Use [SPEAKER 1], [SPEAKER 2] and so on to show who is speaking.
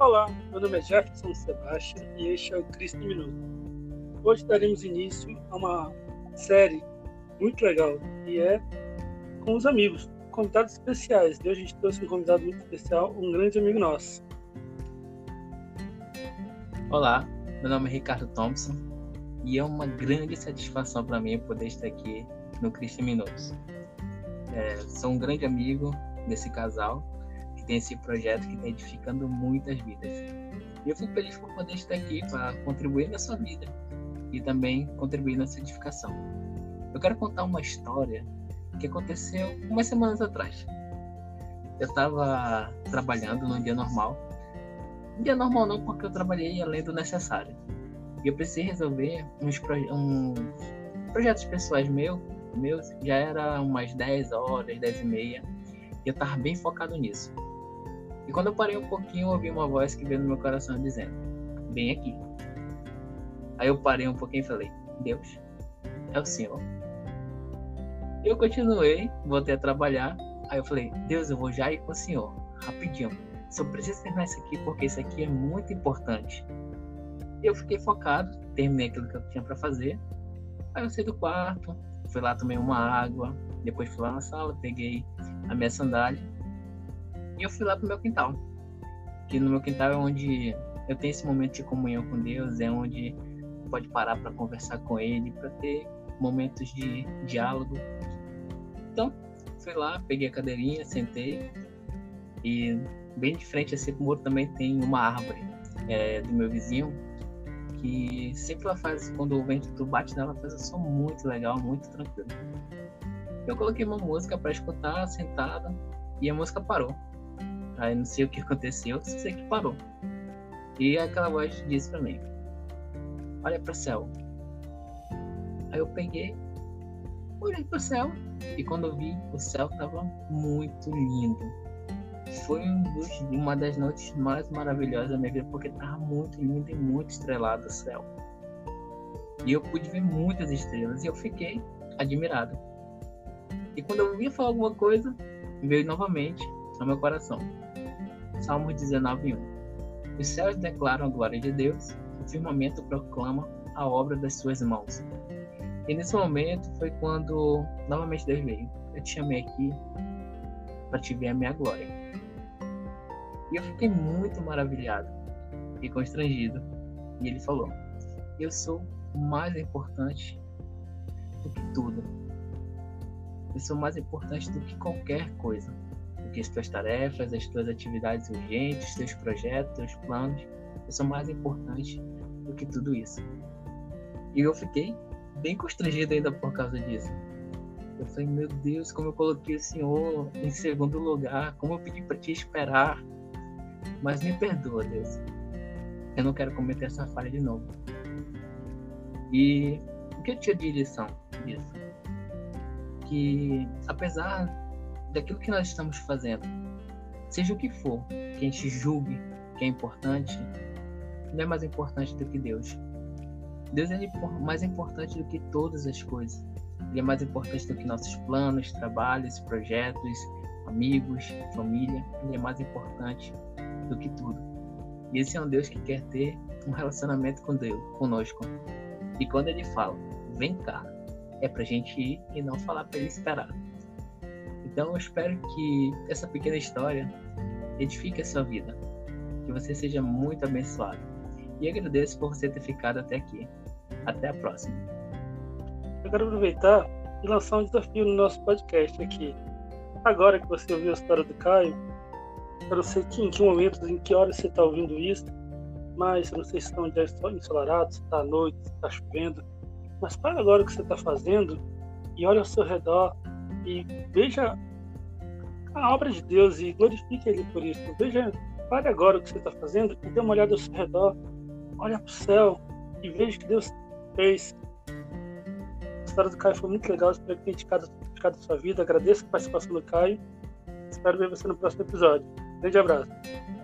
[SPEAKER 1] Olá, meu nome é Jefferson Sebastião e este é o Cristo Minuto. Hoje daremos início a uma série muito legal que é com os amigos, convidados especiais. Hoje a gente trouxe um convidado muito especial, um grande amigo nosso.
[SPEAKER 2] Olá, meu nome é Ricardo Thompson e é uma grande satisfação para mim poder estar aqui no Cristo Minutos. É, sou um grande amigo desse casal que tem esse projeto que está edificando muitas vidas. E eu fico feliz por poder estar aqui para contribuir na sua vida e também contribuir na sua edificação. Eu quero contar uma história que aconteceu umas semanas atrás. Eu estava trabalhando num dia normal. Um dia normal não, porque eu trabalhei além do necessário. E eu precisei resolver uns proje um, projetos pessoais meus, meus. Já era umas 10 horas, 10 e meia. E eu estava bem focado nisso. E quando eu parei um pouquinho, ouvi uma voz que veio no meu coração dizendo: Vem aqui. Aí eu parei um pouquinho e falei: Deus, é o Senhor. Eu continuei, voltei a trabalhar. Aí eu falei: Deus, eu vou já ir com o Senhor, rapidinho. Só preciso terminar isso aqui porque isso aqui é muito importante. Eu fiquei focado, terminei aquilo que eu tinha para fazer. Aí eu saí do quarto, fui lá, tomei uma água. Depois fui lá na sala, peguei a minha sandália e eu fui lá pro meu quintal. Que no meu quintal é onde eu tenho esse momento de comunhão com Deus, é onde pode parar para conversar com Ele, para ter momentos de diálogo. Então, fui lá, peguei a cadeirinha, sentei e bem de frente a esse muro também tem uma árvore é, do meu vizinho que sempre ela faz, quando o vento bate nela, faz um som muito legal, muito tranquilo. Eu coloquei uma música para escutar sentada e a música parou. Aí não sei o que aconteceu, só sei que parou. E aquela voz disse para mim: Olha para o céu. Aí eu peguei, olhei para o céu e quando eu vi, o céu estava muito lindo. Foi um dos, uma das noites mais maravilhosas da minha vida porque estava muito lindo e muito estrelado o céu. E eu pude ver muitas estrelas e eu fiquei admirado. E quando eu ia falar alguma coisa, veio novamente ao meu coração. Salmo 19, 1. Os céus declaram a glória de Deus, o firmamento proclama a obra das suas mãos. E nesse momento foi quando novamente Deus veio. Eu te chamei aqui para te ver a minha glória. E eu fiquei muito maravilhado e constrangido. E ele falou: Eu sou mais importante do que tudo. Eu sou mais importante do que qualquer coisa que as tuas tarefas, as tuas atividades urgentes, teus projetos, teus planos, são mais importantes do que tudo isso. E eu fiquei bem constrangido ainda por causa disso. Eu falei, meu Deus, como eu coloquei o Senhor em segundo lugar, como eu pedi para te esperar. Mas me perdoa, Deus. Eu não quero cometer essa falha de novo. E o que eu tinha de lição disso? Que apesar daquilo que nós estamos fazendo, seja o que for, que a gente julgue que é importante, não é mais importante do que Deus. Deus é mais importante do que todas as coisas. Ele é mais importante do que nossos planos, trabalhos, projetos, amigos, família. Ele é mais importante do que tudo. E esse é um Deus que quer ter um relacionamento com Deus, conosco. E quando ele fala, vem cá, é pra gente ir e não falar para ele esperar. Então eu espero que essa pequena história edifique a sua vida, que você seja muito abençoado. E agradeço por você ter ficado até aqui. Até a próxima.
[SPEAKER 1] Eu quero aproveitar e lançar um desafio no nosso podcast aqui. Agora que você ouviu a história do Caio, eu não sei em que momentos, em que horas você está ouvindo isso, mas eu não sei se estão já ensolarados, se está à noite, se está chovendo. Mas para agora o que você está fazendo e olha ao seu redor e veja a obra de Deus e glorifique Ele por isso. Veja, pare agora o que você está fazendo e dê uma olhada ao seu redor, olha para o céu e veja o que Deus fez. A história do Caio foi muito legal, espero que tenha indicado, a sua vida. Agradeço a participação do Caio. Espero ver você no próximo episódio. Grande abraço.